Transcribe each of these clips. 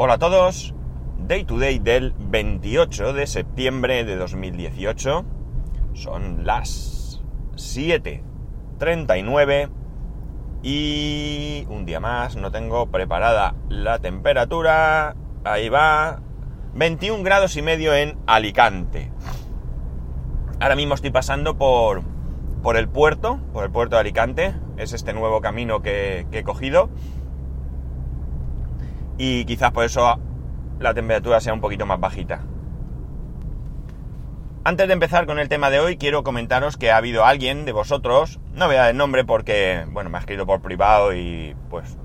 Hola a todos, Day to Day del 28 de septiembre de 2018. Son las 7.39 y un día más, no tengo preparada la temperatura. Ahí va, 21 grados y medio en Alicante. Ahora mismo estoy pasando por, por el puerto, por el puerto de Alicante. Es este nuevo camino que, que he cogido y quizás por eso la temperatura sea un poquito más bajita. Antes de empezar con el tema de hoy, quiero comentaros que ha habido alguien de vosotros, no voy a dar el nombre porque, bueno, me ha escrito por privado y pues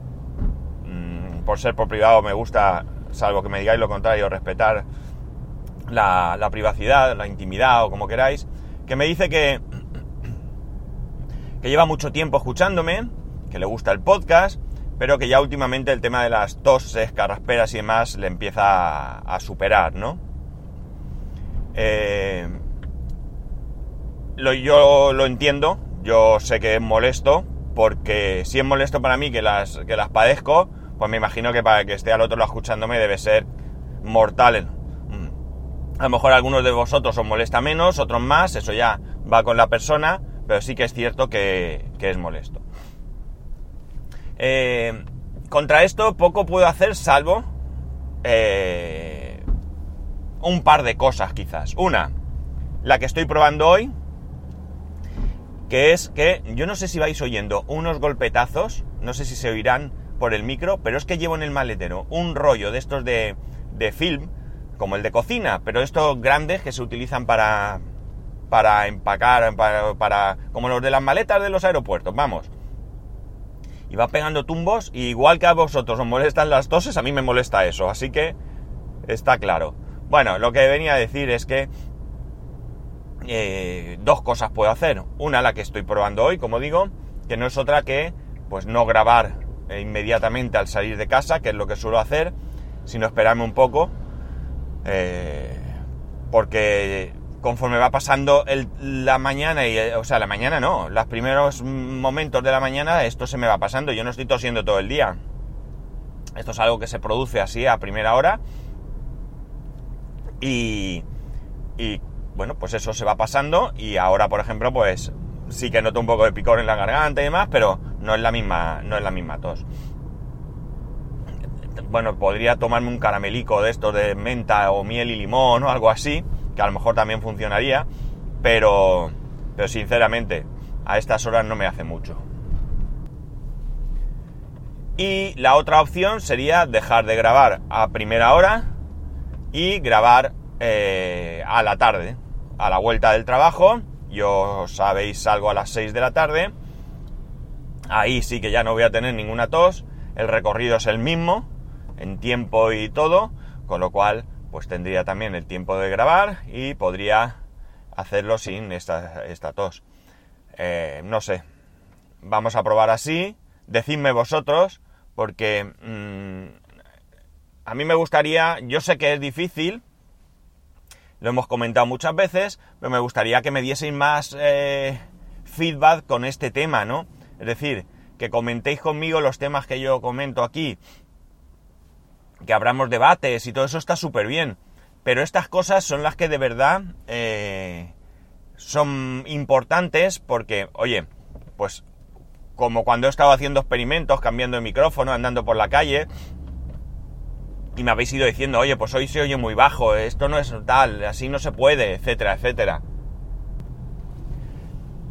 mmm, por ser por privado me gusta, salvo que me digáis lo contrario, respetar la, la privacidad, la intimidad o como queráis, que me dice que, que lleva mucho tiempo escuchándome, que le gusta el podcast, pero que ya últimamente el tema de las toses, carrasperas y demás le empieza a, superar, ¿no? Eh, yo lo entiendo, yo sé que es molesto, porque si es molesto para mí que las, que las padezco, pues me imagino que para que esté al otro lado escuchándome debe ser mortal. Mm. A lo mejor algunos de vosotros os molesta menos, otros más, eso ya va con la persona, pero sí que es cierto que es molesto. Eh, contra esto poco puedo hacer salvo eh, un par de cosas quizás. Una, la que estoy probando hoy, que es que yo no sé si vais oyendo unos golpetazos, no sé si se oirán por el micro, pero es que llevo en el maletero un rollo de estos de, de film, como el de cocina, pero estos grandes que se utilizan para, para empacar, para, para, como los de las maletas de los aeropuertos, vamos y va pegando tumbos, y igual que a vosotros os molestan las toses, a mí me molesta eso, así que está claro. Bueno, lo que venía a decir es que eh, dos cosas puedo hacer. Una, la que estoy probando hoy, como digo, que no es otra que pues no grabar inmediatamente al salir de casa, que es lo que suelo hacer, sino esperarme un poco, eh, porque conforme va pasando el, la mañana, y, o sea, la mañana no, los primeros momentos de la mañana esto se me va pasando, yo no estoy tosiendo todo el día. Esto es algo que se produce así a primera hora. Y, y bueno, pues eso se va pasando y ahora, por ejemplo, pues sí que noto un poco de picor en la garganta y demás, pero no es la misma, no es la misma tos. Bueno, podría tomarme un caramelico de estos de menta o miel y limón o algo así, que a lo mejor también funcionaría, pero, pero sinceramente a estas horas no me hace mucho. Y la otra opción sería dejar de grabar a primera hora y grabar eh, a la tarde, a la vuelta del trabajo. Yo sabéis, salgo a las 6 de la tarde. Ahí sí que ya no voy a tener ninguna tos. El recorrido es el mismo, en tiempo y todo, con lo cual pues tendría también el tiempo de grabar y podría hacerlo sin esta, esta tos. Eh, no sé, vamos a probar así, decidme vosotros, porque mmm, a mí me gustaría, yo sé que es difícil, lo hemos comentado muchas veces, pero me gustaría que me dieseis más eh, feedback con este tema, ¿no? Es decir, que comentéis conmigo los temas que yo comento aquí, que abramos debates y todo eso está súper bien. Pero estas cosas son las que de verdad eh, son importantes porque, oye, pues como cuando he estado haciendo experimentos, cambiando de micrófono, andando por la calle, y me habéis ido diciendo, oye, pues hoy se oye muy bajo, esto no es tal, así no se puede, etcétera, etcétera.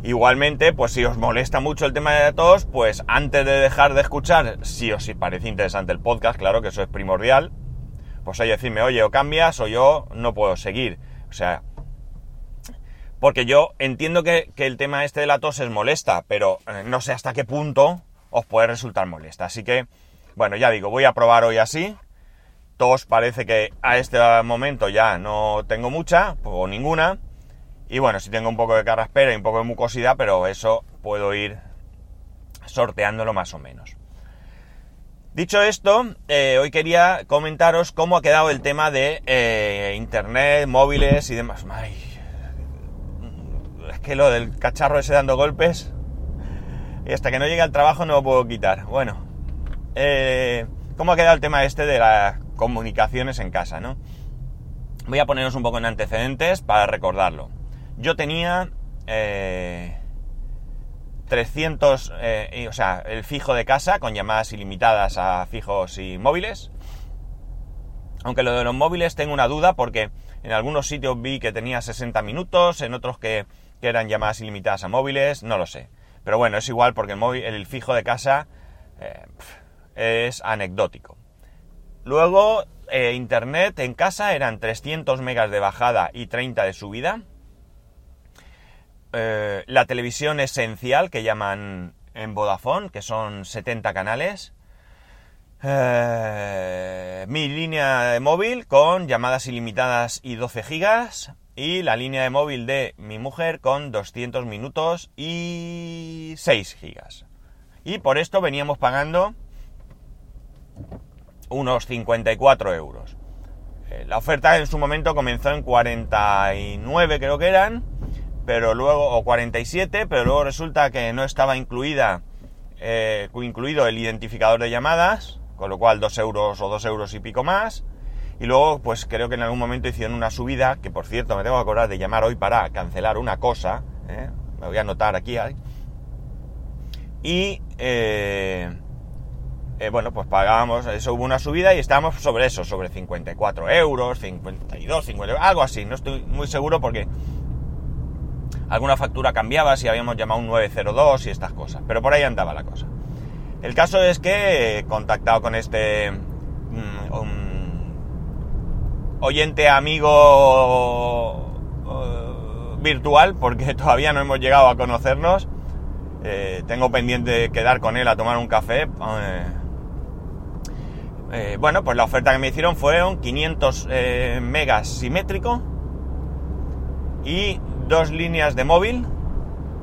Igualmente, pues si os molesta mucho el tema de la tos, pues antes de dejar de escuchar, si os parece interesante el podcast, claro que eso es primordial, pues oye, decirme, oye, o cambias o yo no puedo seguir. O sea, porque yo entiendo que, que el tema este de la tos es molesta, pero eh, no sé hasta qué punto os puede resultar molesta. Así que, bueno, ya digo, voy a probar hoy así. Tos parece que a este momento ya no tengo mucha, o ninguna. Y bueno, sí tengo un poco de carraspera y un poco de mucosidad, pero eso puedo ir sorteándolo más o menos. Dicho esto, eh, hoy quería comentaros cómo ha quedado el tema de eh, internet, móviles y demás. Ay, es que lo del cacharro ese dando golpes, y hasta que no llegue al trabajo no lo puedo quitar. Bueno, eh, cómo ha quedado el tema este de las comunicaciones en casa, ¿no? Voy a poneros un poco en antecedentes para recordarlo. Yo tenía 300, eh, eh, o sea, el fijo de casa con llamadas ilimitadas a fijos y móviles. Aunque lo de los móviles tengo una duda porque en algunos sitios vi que tenía 60 minutos, en otros que, eran llamadas ilimitadas a móviles, no lo sé. Pero bueno, es igual porque el, móvil, el fijo de casa eh, es anecdótico. Luego, internet en casa eran 300 megas de bajada y 30 de subida. Eh, la televisión esencial que llaman en Vodafone, que son 70 canales. Eh, mi línea de móvil con llamadas ilimitadas y 12 gigas. Y la línea de móvil de mi mujer con 200 minutos y 6 gigas. Y por esto veníamos pagando unos 54 euros. Eh, la oferta en su momento comenzó en 49 creo que eran pero luego, o 47, pero luego resulta que no estaba incluida, eh, incluido el identificador de llamadas, con lo cual 2 euros o 2 euros y pico más. Y luego, pues creo que en algún momento hicieron una subida, que por cierto me tengo que acordar de llamar hoy para cancelar una cosa, ¿eh? me voy a anotar aquí. Y, eh, bueno, pues pagábamos, eso hubo una subida y estábamos sobre eso, sobre 54 euros, 52, 50, algo así, no estoy muy seguro porque alguna factura cambiaba si habíamos llamado un 902 y estas cosas, pero por ahí andaba la cosa. El caso es que he contactado con este mm, oyente amigo uh, virtual, porque todavía no hemos llegado a conocernos. Eh, tengo pendiente quedar con él a tomar un café. Eh, eh, bueno, pues la oferta que me hicieron fueron 500 megas simétrico y dos líneas de móvil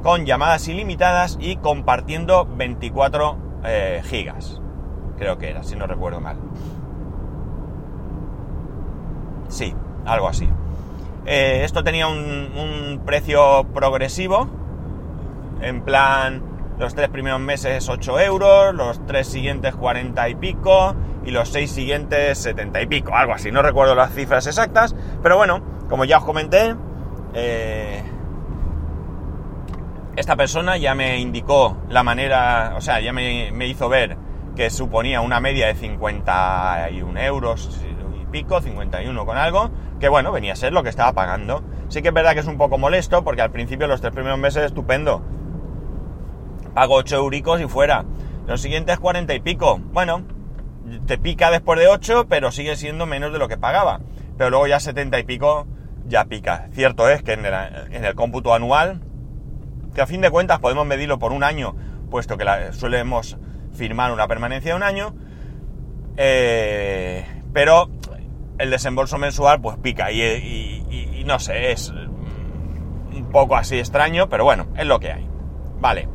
con llamadas ilimitadas y compartiendo 24 eh, gigas. Creo que era, si no recuerdo mal. Sí, algo así. Eh, esto tenía un, precio progresivo. En plan, los tres primeros meses 8 euros, los tres siguientes 40 y pico y los seis siguientes 70 y pico, algo así. No recuerdo las cifras exactas, pero bueno, como ya os comenté, eh, esta persona ya me indicó la manera, o sea, ya me, hizo ver que suponía una media de 51 euros y pico, 51 con algo, que bueno, venía a ser lo que estaba pagando. Sí que es verdad que es un poco molesto porque al principio los tres primeros meses estupendo. Pago 8 euricos y fuera. Los siguientes 40 y pico. Bueno, te pica después de 8, pero sigue siendo menos de lo que pagaba. Pero luego ya 70 y pico ya pica. Cierto es que en el, cómputo anual, que a fin de cuentas podemos medirlo por un año, puesto que la, solemos firmar una permanencia de un año, eh, pero el desembolso mensual pues pica y, no sé, es un poco así extraño, pero bueno, es lo que hay. Vale.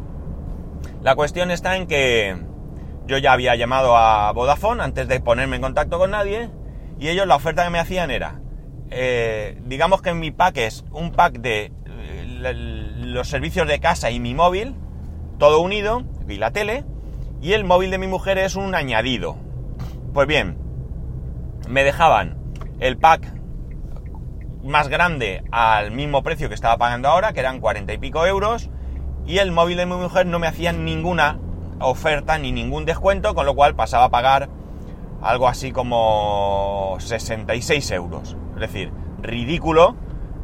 La cuestión está en que yo ya había llamado a Vodafone antes de ponerme en contacto con nadie y ellos la oferta que me hacían era eh, digamos que mi pack es un pack de eh, los servicios de casa y mi móvil, todo unido, y la tele, y el móvil de mi mujer es un añadido. Pues bien, me dejaban el pack más grande al mismo precio que estaba pagando ahora, que eran 40 y pico euros, y el móvil de mi mujer no me hacían ninguna oferta ni ningún descuento, con lo cual pasaba a pagar algo así como 66 euros. Es decir, ridículo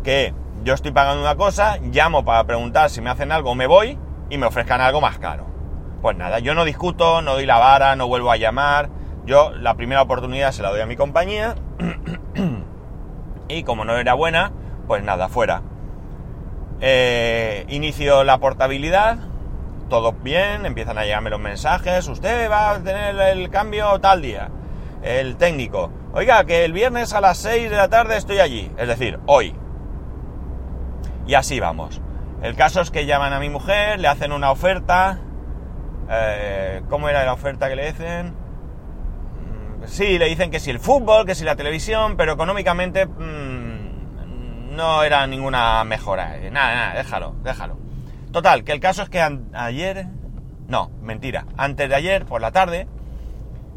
que yo estoy pagando una cosa, llamo para preguntar si me hacen algo, me voy y me ofrezcan algo más caro. Pues nada, yo no discuto, no doy la vara, no vuelvo a llamar. Yo la primera oportunidad se la doy a mi compañía y como no era buena, pues nada, fuera. Eh, inicio la portabilidad, todo bien, empiezan a llegarme los mensajes, usted va a tener el cambio tal día el técnico, oiga, que el viernes a las 6 de la tarde estoy allí, es decir, hoy. Y así vamos. El caso es que llaman a mi mujer, le hacen una oferta. Eh, ¿Cómo era la oferta que le dicen? Mm, sí, le dicen que si el fútbol, que si la televisión, pero económicamente mm, no era ninguna mejora. Eh, nada, nada, déjalo, déjalo. Total, que el caso es que ayer, no, mentira, antes de ayer, por la tarde,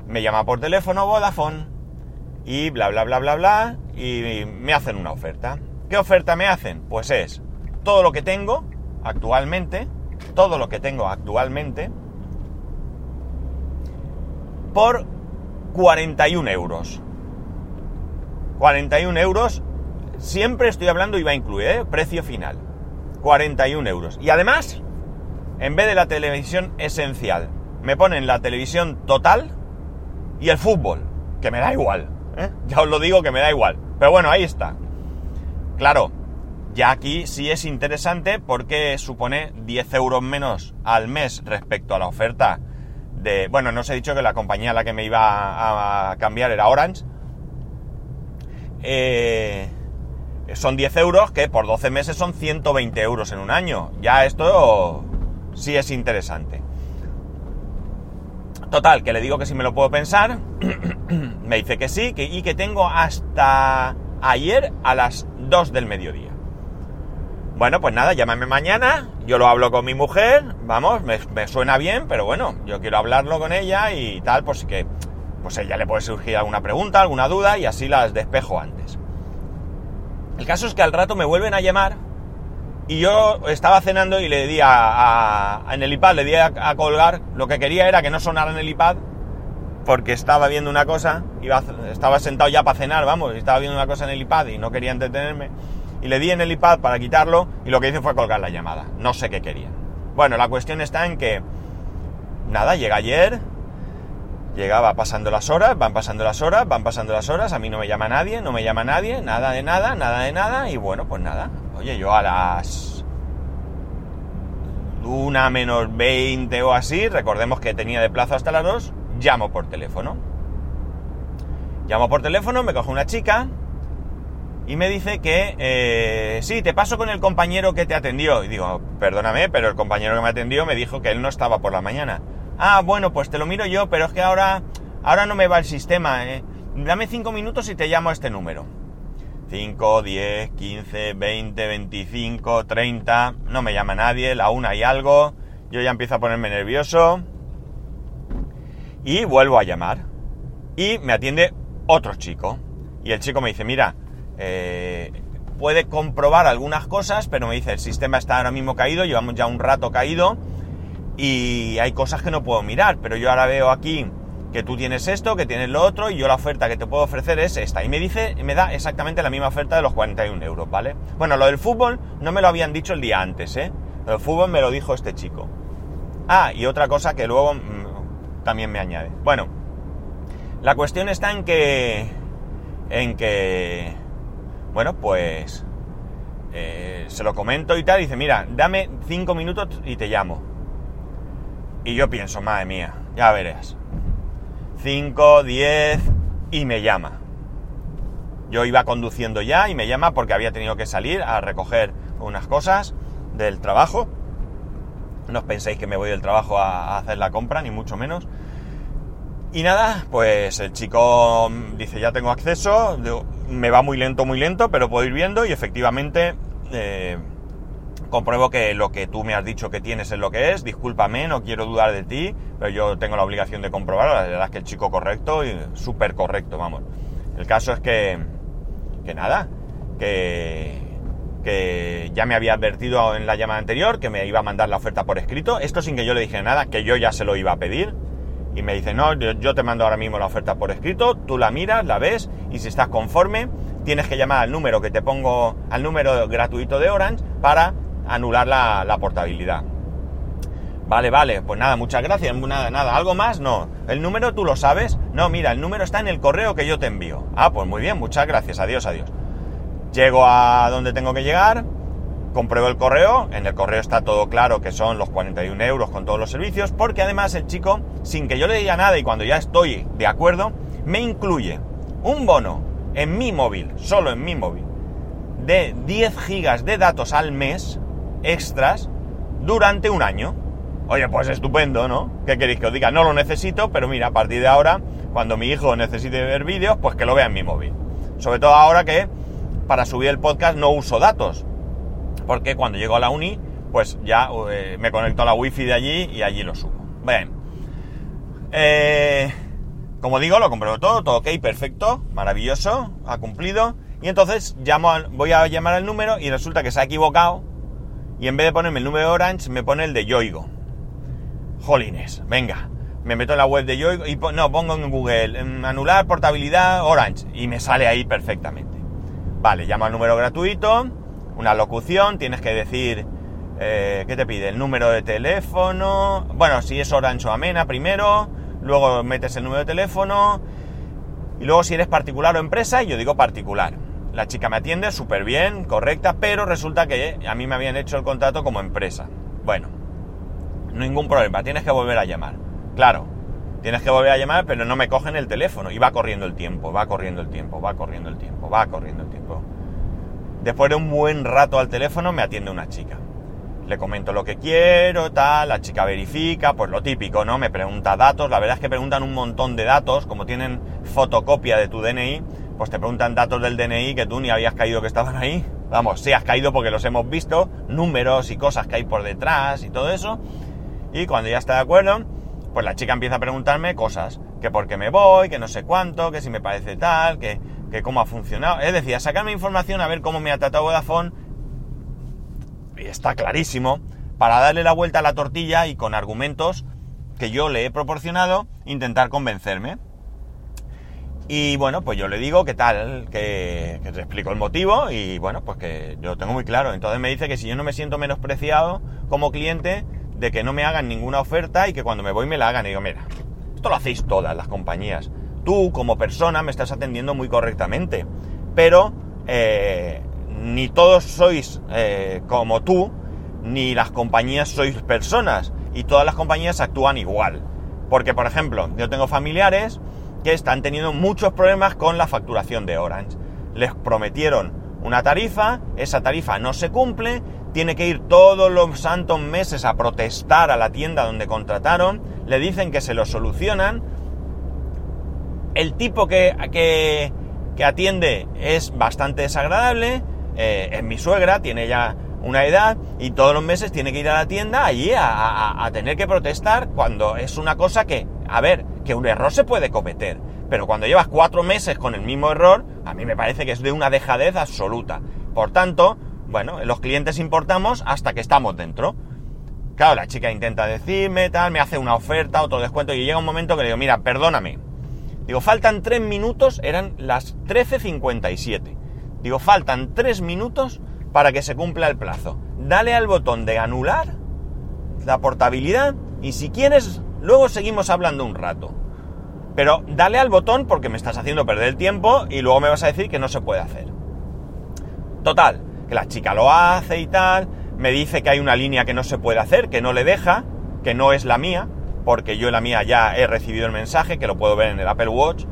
me llama por teléfono Vodafone y bla bla bla bla bla y me hacen una oferta. ¿Qué oferta me hacen? Pues es todo lo que tengo actualmente, todo lo que tengo actualmente, por 41 euros. 41 euros, siempre estoy hablando IVA incluido, ¿eh? precio final. 41 euros. Y además, en vez de la televisión esencial, me ponen la televisión total y el fútbol, que me da igual. ¿eh? Ya os lo digo que me da igual. Pero bueno, ahí está. Claro, ya aquí sí es interesante porque supone 10 euros menos al mes respecto a la oferta de... Bueno, no os he dicho que la compañía a la que me iba a cambiar era Orange. Eh, son 10 euros que por 12 meses son 120 euros en un año. Ya esto sí es interesante. Total, que le digo que si me lo puedo pensar. me dice que sí que, y que tengo hasta ayer a las 2 del mediodía. Bueno, pues nada, llámame mañana, yo lo hablo con mi mujer, vamos, me, suena bien, pero bueno, yo quiero hablarlo con ella y tal, pues que pues ella le puede surgir alguna pregunta, alguna duda y así las despejo antes. El caso es que al rato me vuelven a llamar y yo estaba cenando y le di a, en el iPad, le di a, colgar, lo que quería era que no sonara en el iPad porque estaba viendo una cosa, iba, estaba sentado ya para cenar, vamos, estaba viendo una cosa en el iPad y no quería entretenerme y le di en el iPad para quitarlo y lo que hice fue colgar la llamada. No sé qué quería. Bueno, la cuestión está en que, nada, llega ayer, llegaba pasando las horas, van pasando las horas, van pasando las horas, a mí no me llama nadie, no me llama nadie, nada de nada, nada de nada, y bueno, pues nada. Oye, yo a las una menos 20 o así, recordemos que tenía de plazo hasta las 2, llamo por teléfono. Llamo por teléfono, me coge una chica, y me dice que eh, sí, te paso con el compañero que te atendió. Y digo, perdóname, pero el compañero que me atendió me dijo que él no estaba por la mañana. Ah, bueno, pues te lo miro yo, pero es que ahora, ahora no me va el sistema. Eh. Dame cinco minutos y te llamo a este número. 5, 10, 15, 20, 25, 30. No me llama nadie, la una y algo. Yo ya empiezo a ponerme nervioso. Y vuelvo a llamar. Y me atiende otro chico. Y el chico me dice, mira, eh, puede comprobar algunas cosas, pero me dice, el sistema está ahora mismo caído, llevamos ya un rato caído y hay cosas que no puedo mirar, pero yo ahora veo aquí que tú tienes esto, que tienes lo otro y yo la oferta que te puedo ofrecer es esta. Y me dice, me da exactamente la misma oferta de los 41 euros, ¿vale? Bueno, lo del fútbol no me lo habían dicho el día antes, ¿eh? Lo del fútbol me lo dijo este chico. Ah, y otra cosa que luego mm, también me añade. Bueno, la cuestión está en que... En que bueno, pues eh, se lo comento y tal, y dice, mira, dame cinco minutos y te llamo. Y yo pienso, madre mía, ya verás. 5, 10 y me llama. Yo iba conduciendo ya y me llama porque había tenido que salir a recoger unas cosas del trabajo. No os penséis que me voy del trabajo a, hacer la compra, ni mucho menos. Y nada, pues el chico dice, ya tengo acceso me va muy lento, muy lento, pero puedo ir viendo y efectivamente eh, compruebo que lo que tú me has dicho que tienes es lo que es. Discúlpame, no quiero dudar de ti, pero yo tengo la obligación de comprobarlo. La verdad es que el chico correcto y súper correcto, vamos. El caso es que, que nada, que, que ya me había advertido en la llamada anterior que me iba a mandar la oferta por escrito. Esto sin que yo le dijera nada, que yo ya se lo iba a pedir y me dice, no, yo te mando ahora mismo la oferta por escrito, tú la miras, la ves y si estás conforme, tienes que llamar al número que te pongo, al número gratuito de Orange para anular la, portabilidad. Vale, vale, pues nada, muchas gracias, nada, nada, ¿algo más? No. ¿El número tú lo sabes? No, mira, el número está en el correo que yo te envío. Ah, pues muy bien, muchas gracias, adiós, adiós. Llego a donde tengo que llegar, compruebo el correo, en el correo está todo claro que son los 41 euros con todos los servicios, porque además el chico, sin que yo le diga nada y cuando ya estoy de acuerdo, me incluye un bono en mi móvil, solo en mi móvil, de 10 gigas de datos al mes extras durante un año. Oye, pues estupendo, ¿no? ¿Qué queréis que os diga? No lo necesito, pero mira, a partir de ahora, cuando mi hijo necesite ver vídeos, pues que lo vea en mi móvil. Sobre todo ahora que para subir el podcast no uso datos porque cuando llego a la uni, pues ya eh, me conecto a la wifi de allí y allí lo subo. Bien. Eh, como digo, lo compruebo todo, todo ok, perfecto, maravilloso, ha cumplido. Y entonces voy a llamar al número y resulta que se ha equivocado. Y en vez de ponerme el número de Orange, me pone el de Yoigo. Jolines, venga. Me meto en la web de Yoigo y no, pongo en Google anular portabilidad Orange y me sale ahí perfectamente. Vale, llamo al número gratuito, una locución, tienes que decir, eh, ¿qué te pide? El número de teléfono, bueno, si es Orange o Amena primero, luego metes el número de teléfono y luego si eres particular o empresa, yo digo particular. La chica me atiende súper bien, correcta, pero resulta que a mí me habían hecho el contrato como empresa. Bueno, ningún problema, tienes que volver a llamar. Claro, tienes que volver a llamar, pero no me cogen el teléfono. Y va corriendo el tiempo, va corriendo el tiempo, va corriendo el tiempo, va corriendo el tiempo. Después de un buen rato al teléfono me atiende una chica. Le comento lo que quiero, tal, la chica verifica, pues lo típico, ¿no? Me pregunta datos, la verdad es que preguntan un montón de datos, como tienen fotocopia de tu DNI, pues te preguntan datos del DNI que tú ni habías caído que estaban ahí. Vamos, sí has caído porque los hemos visto, números y cosas que hay por detrás y todo eso. Y cuando ya está de acuerdo, pues la chica empieza a preguntarme cosas, que por qué me voy, que no sé cuánto, que si me parece tal, que, que cómo ha funcionado. Es decir, a sacarme información a ver cómo me ha tratado Vodafone. Y está clarísimo, para darle la vuelta a la tortilla y con argumentos que yo le he proporcionado, intentar convencerme. Y bueno, pues yo le digo que tal, que, te explico el motivo y bueno, pues que yo tengo muy claro. Entonces me dice que si yo no me siento menospreciado como cliente, de que no me hagan ninguna oferta y que cuando me voy me la hagan. Y digo, mira, esto lo hacéis todas las compañías. Tú como persona me estás atendiendo muy correctamente, pero eh, ni todos sois eh, como tú, ni las compañías sois personas. Y todas las compañías actúan igual. Porque, por ejemplo, yo tengo familiares que están teniendo muchos problemas con la facturación de Orange. Les prometieron una tarifa, esa tarifa no se cumple, tiene que ir todos los santos meses a protestar a la tienda donde contrataron, le dicen que se lo solucionan, el tipo que, que, atiende es bastante desagradable, eh, es mi suegra, tiene ya una edad y todos los meses tiene que ir a la tienda allí a tener que protestar cuando es una cosa que, a ver, que un error se puede cometer, pero cuando llevas cuatro meses con el mismo error, a mí me parece que es de una dejadez absoluta. Por tanto, bueno, los clientes importamos hasta que estamos dentro. Claro, la chica intenta decirme, tal, me hace una oferta, otro descuento, y llega un momento que le digo, mira, perdóname. Digo, faltan tres minutos, eran las 13.57. Digo, faltan tres minutos para que se cumpla el plazo. Dale al botón de anular la portabilidad y si quieres Luego seguimos hablando un rato. Pero dale al botón porque me estás haciendo perder el tiempo y luego me vas a decir que no se puede hacer. Total, que la chica lo hace y tal, me dice que hay una línea que no se puede hacer, que no le deja, que no es la mía, porque yo la mía ya he recibido el mensaje, que lo puedo ver en el Apple Watch.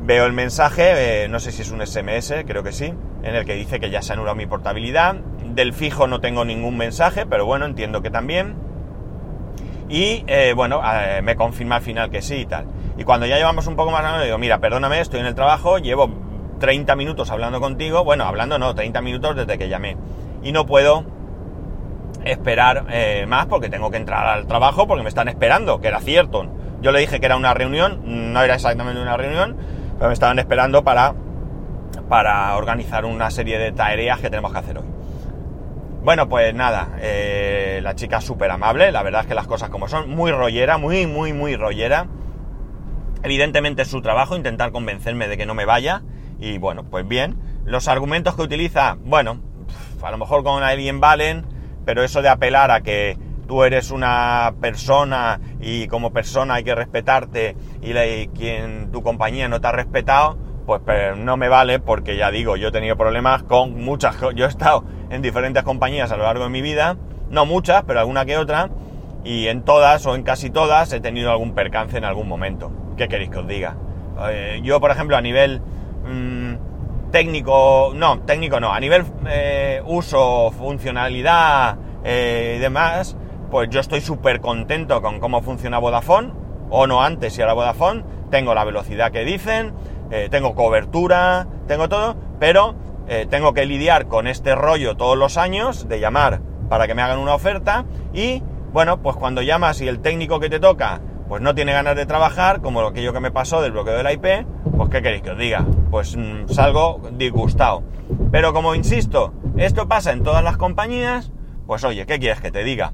Veo el mensaje, eh, no sé si es un SMS, creo que sí, en el que dice que ya se ha anulado mi portabilidad. Del fijo no tengo ningún mensaje, pero bueno, entiendo que también. Y eh, bueno, eh, me confirma al final que sí y tal. Y cuando ya llevamos un poco más, le digo, mira, perdóname, estoy en el trabajo, llevo 30 minutos hablando contigo, bueno, hablando no, 30 minutos desde que llamé. Y no puedo esperar eh, más porque tengo que entrar al trabajo porque me están esperando, que era cierto. Yo le dije que era una reunión, no era exactamente una reunión, pero me estaban esperando para, para organizar una serie de tareas que tenemos que hacer hoy. Bueno, pues nada, eh, la chica súper amable, la verdad es que las cosas como son, muy rollera, muy, muy, muy rollera. Evidentemente es su trabajo intentar convencerme de que no me vaya y bueno, pues bien. Los argumentos que utiliza, bueno, a lo mejor con alguien valen, pero eso de apelar a que tú eres una persona y como persona hay que respetarte y, y quien tu compañía no te ha respetado, pues no me vale porque ya digo, yo he tenido problemas con muchas, yo he estado en diferentes compañías a lo largo de mi vida, no muchas, pero alguna que otra, y en todas o en casi todas he tenido algún percance en algún momento. ¿Qué queréis que os diga? Eh, yo, por ejemplo, a nivel mm, técnico, no, técnico no, a nivel eh, uso, funcionalidad eh, y demás, pues yo estoy súper contento con cómo funciona Vodafone, o no antes y ahora Vodafone, tengo la velocidad que dicen, tengo cobertura, tengo todo, pero eh, tengo que lidiar con este rollo todos los años de llamar para que me hagan una oferta y bueno, pues cuando llamas y el técnico que te toca pues no tiene ganas de trabajar, como aquello que me pasó del bloqueo de la IP, pues ¿qué queréis que os diga? Pues mm, salgo disgustado. Pero como insisto, esto pasa en todas las compañías, pues oye, ¿qué quieres que te diga?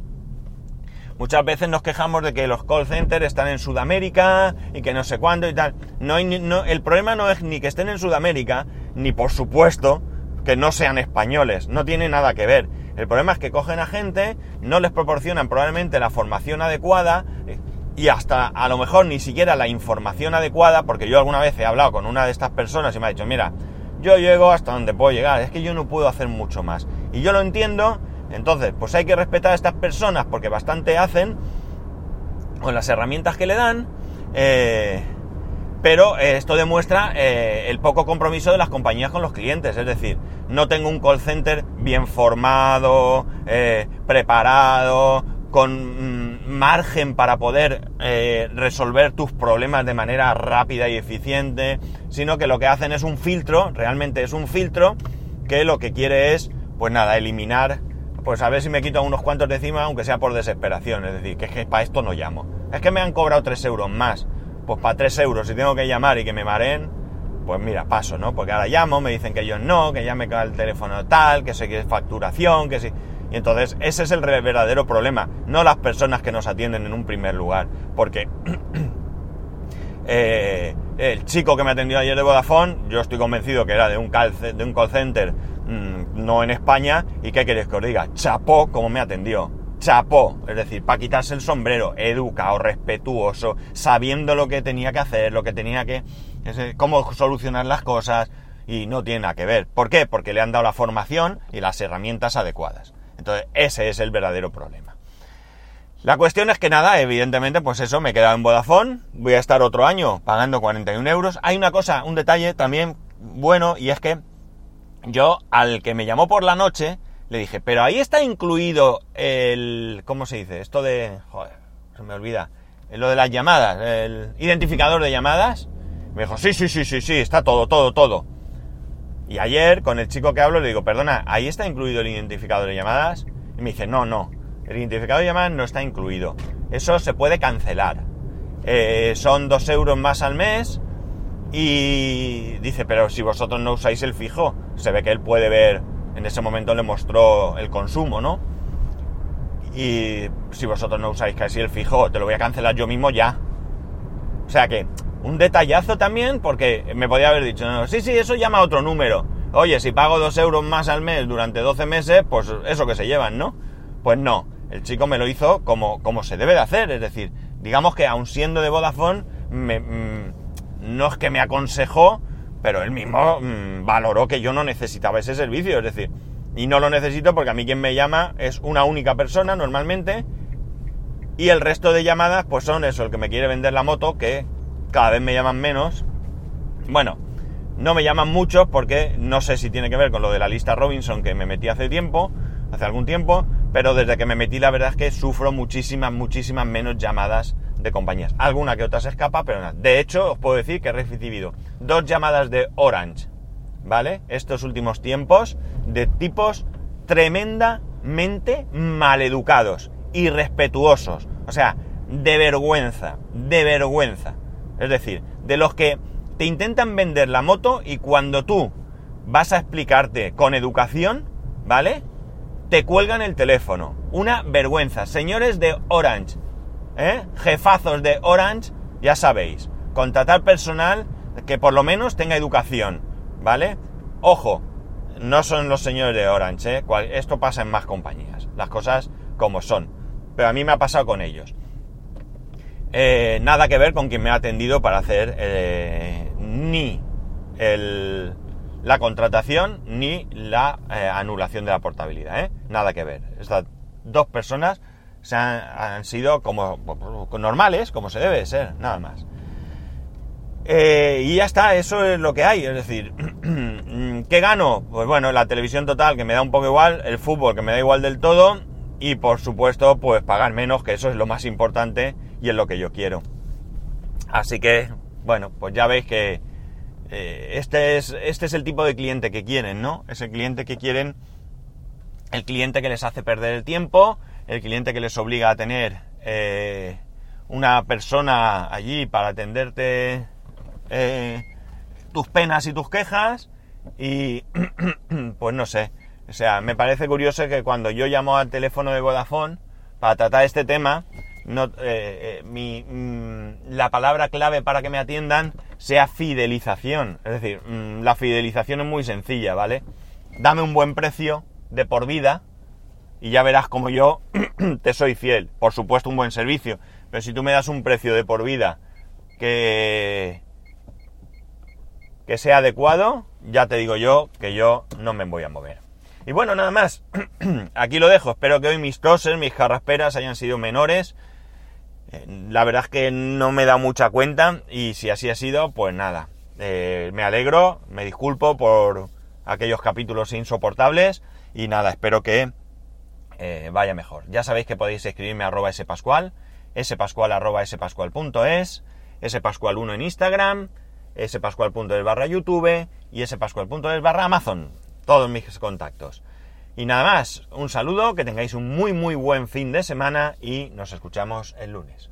Muchas veces nos quejamos de que los call centers están en Sudamérica y que no sé cuándo y tal. No, el problema no es ni que estén en Sudamérica, ni por supuesto que no sean españoles. No tiene nada que ver. El problema es que cogen a gente, no les proporcionan probablemente la formación adecuada y hasta a lo mejor ni siquiera la información adecuada, porque yo alguna vez he hablado con una de estas personas y me ha dicho, mira, yo llego hasta donde puedo llegar, es que yo no puedo hacer mucho más. Y yo lo entiendo entonces, pues hay que respetar a estas personas porque bastante hacen con las herramientas que le dan, eh, pero esto demuestra eh, el poco compromiso de las compañías con los clientes. Es decir, no tengo un call center bien formado, eh, preparado, con mm, margen para poder resolver tus problemas de manera rápida y eficiente, sino que lo que hacen es un filtro, realmente es un filtro que lo que quiere es, pues nada, eliminar pues a ver si me quito unos cuantos de encima, aunque sea por desesperación. Es decir, que es que para esto no llamo. Es que me han cobrado 3 euros más. Pues para 3 euros, si tengo que llamar y que me mareen, pues mira, paso, ¿no? Porque ahora llamo, me dicen que ellos no, que ya me cae el teléfono tal, que sé que es facturación, que sí. Y entonces ese es el verdadero problema, no las personas que nos atienden en un primer lugar. Porque eh, el chico que me atendió ayer de Vodafone, yo estoy convencido que era de un, de un call center Mm, no en España, y qué queréis que os diga, chapó como me atendió. Chapó, es decir, para quitarse el sombrero, educado, respetuoso, sabiendo lo que tenía que hacer, lo que tenía que. cómo solucionar las cosas, y no tiene nada que ver. ¿Por qué? Porque le han dado la formación y las herramientas adecuadas. Entonces, ese es el verdadero problema. La cuestión es que nada, evidentemente, pues eso, me he quedado en Vodafone, voy a estar otro año pagando 41 euros. Hay una cosa, un detalle también bueno, y es que yo al que me llamó por la noche le dije, pero ahí está incluido el... ¿Cómo se dice? Esto de... Joder, se me olvida. Lo de las llamadas, el identificador de llamadas. Me dijo, sí, sí, sí, sí, sí, está todo, todo, todo. Y ayer con el chico que hablo le digo, perdona, ¿ahí está incluido el identificador de llamadas? Y me dice, no, no, el identificador de llamadas no está incluido. Eso se puede cancelar. Eh, son dos euros más al mes y dice, pero si vosotros no usáis el fijo, se ve que él puede ver, en ese momento le mostró el consumo, ¿no? Y si vosotros no usáis casi el fijo, te lo voy a cancelar yo mismo ya. O sea que, un detallazo también, porque me podía haber dicho, no, sí, sí, eso llama a otro número. Oye, si pago dos euros más al mes durante 12 meses, pues eso que se llevan, ¿no? Pues no, el chico me lo hizo como, como se debe de hacer, es decir, digamos que aun siendo de Vodafone, me, mm, no es que me aconsejó, pero él mismo mm, valoró que yo no necesitaba ese servicio, es decir, y no lo necesito porque a mí quien me llama es una única persona normalmente y el resto de llamadas pues son eso, el que me quiere vender la moto, que cada vez me llaman menos. Bueno, no me llaman muchos porque no sé si tiene que ver con lo de la lista Robinson que me metí hace tiempo, hace algún tiempo, pero desde que me metí la verdad es que sufro muchísimas, muchísimas menos llamadas de compañías. Alguna que otra se escapa, pero nada. De hecho, os puedo decir que he recibido dos llamadas de Orange, ¿vale? Estos últimos tiempos, de tipos tremendamente maleducados, irrespetuosos. O sea, de vergüenza, de vergüenza. Es decir, de los que te intentan vender la moto y cuando tú vas a explicarte con educación, ¿vale? Te cuelgan el teléfono. Una vergüenza. Señores de Orange, ¿eh? jefazos de Orange, ya sabéis, contratar personal que por lo menos tenga educación, ¿vale? Ojo, no son los señores de Orange, ¿eh? esto pasa en más compañías, las cosas como son, pero a mí me ha pasado con ellos. Eh, nada que ver con quien me ha atendido para hacer ni la contratación ni la anulación de la portabilidad, Nada que ver. Estas dos personas se han, sido como normales, como se debe ser, nada más. Eh, y ya está, eso es lo que hay. Es decir, ¿qué gano? Pues bueno, la televisión total que me da un poco igual, el fútbol que me da igual del todo y por supuesto pues pagar menos, que eso es lo más importante y es lo que yo quiero. Así que, bueno, pues ya veis que eh, este, es, este es el tipo de cliente que quieren, ¿no? Es el cliente que quieren, el cliente que les hace perder el tiempo, el cliente que les obliga a tener eh, una persona allí para atenderte eh, tus penas y tus quejas y pues no sé. O sea, me parece curioso que cuando yo llamo al teléfono de Vodafone para tratar este tema, no, eh, mm, la palabra clave para que me atiendan sea fidelización. Es decir, mm, la fidelización es muy sencilla, ¿vale? Dame un buen precio de por vida y ya verás como yo te soy fiel. Por supuesto, un buen servicio. Pero si tú me das un precio de por vida que, que sea adecuado, ya te digo yo que yo no me voy a mover. Y bueno, nada más. Aquí lo dejo. Espero que hoy mis toses, mis carrasperas hayan sido menores. Eh, la verdad es que no me da mucha cuenta y si así ha sido, pues nada. Eh, me alegro, me disculpo por aquellos capítulos insoportables y nada, espero que eh, vaya mejor. Ya sabéis que podéis escribirme a arroba spascual, spascual arroba spascual.es, spascual1 en Instagram, spascual.es barra YouTube y spascual.es barra Amazon. Todos mis contactos. Y nada más, un saludo, que tengáis un muy muy buen fin de semana y nos escuchamos el lunes.